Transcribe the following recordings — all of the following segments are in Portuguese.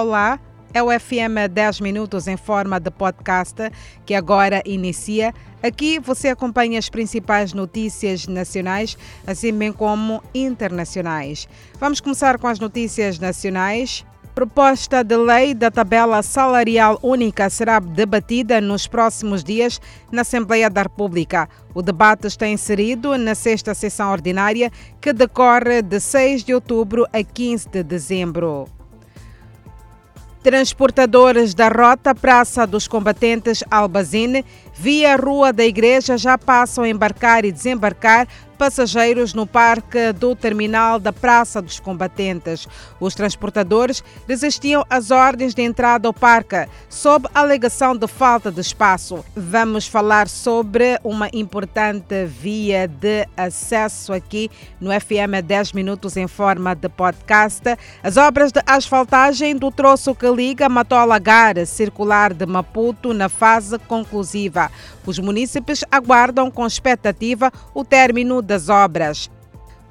Olá, é o FM 10 Minutos em forma de podcast que agora inicia. Aqui você acompanha as principais notícias nacionais, assim bem como internacionais. Vamos começar com as notícias nacionais. Proposta de lei da tabela salarial única será debatida nos próximos dias na Assembleia da República. O debate está inserido na sexta sessão ordinária, que decorre de 6 de outubro a 15 de dezembro. Transportadores da Rota Praça dos Combatentes Albazine, via Rua da Igreja, já passam a embarcar e desembarcar passageiros no parque do terminal da Praça dos Combatentes. Os transportadores resistiam às ordens de entrada ao parque, sob alegação de falta de espaço. Vamos falar sobre uma importante via de acesso aqui no FM 10 Minutos em forma de podcast. As obras de asfaltagem do troço que liga Matola Gar circular de Maputo na fase conclusiva. Os munícipes aguardam com expectativa o término das obras.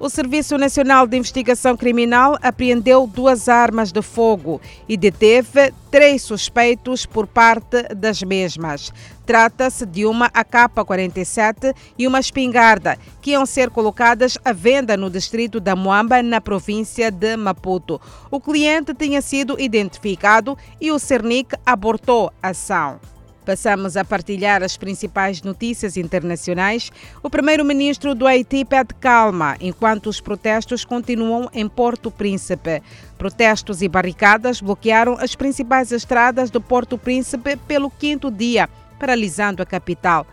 O Serviço Nacional de Investigação Criminal apreendeu duas armas de fogo e deteve três suspeitos por parte das mesmas. Trata-se de uma AK-47 e uma espingarda, que iam ser colocadas à venda no distrito da Moamba, na província de Maputo. O cliente tinha sido identificado e o Cernic abortou a ação. Passamos a partilhar as principais notícias internacionais. O primeiro-ministro do Haiti pede calma enquanto os protestos continuam em Porto Príncipe. Protestos e barricadas bloquearam as principais estradas do Porto Príncipe pelo quinto dia, paralisando a capital.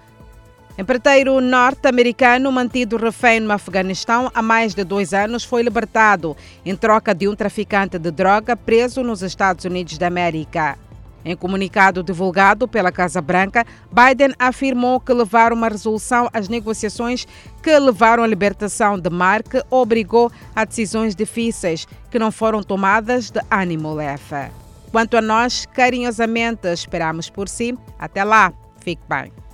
Empreiteiro norte-americano mantido refém no Afeganistão há mais de dois anos foi libertado em troca de um traficante de droga preso nos Estados Unidos da América. Em comunicado divulgado pela Casa Branca, Biden afirmou que levar uma resolução às negociações que levaram à libertação de Mark obrigou a decisões difíceis que não foram tomadas de ânimo leve. Quanto a nós, carinhosamente esperamos por si. Até lá, fique bem.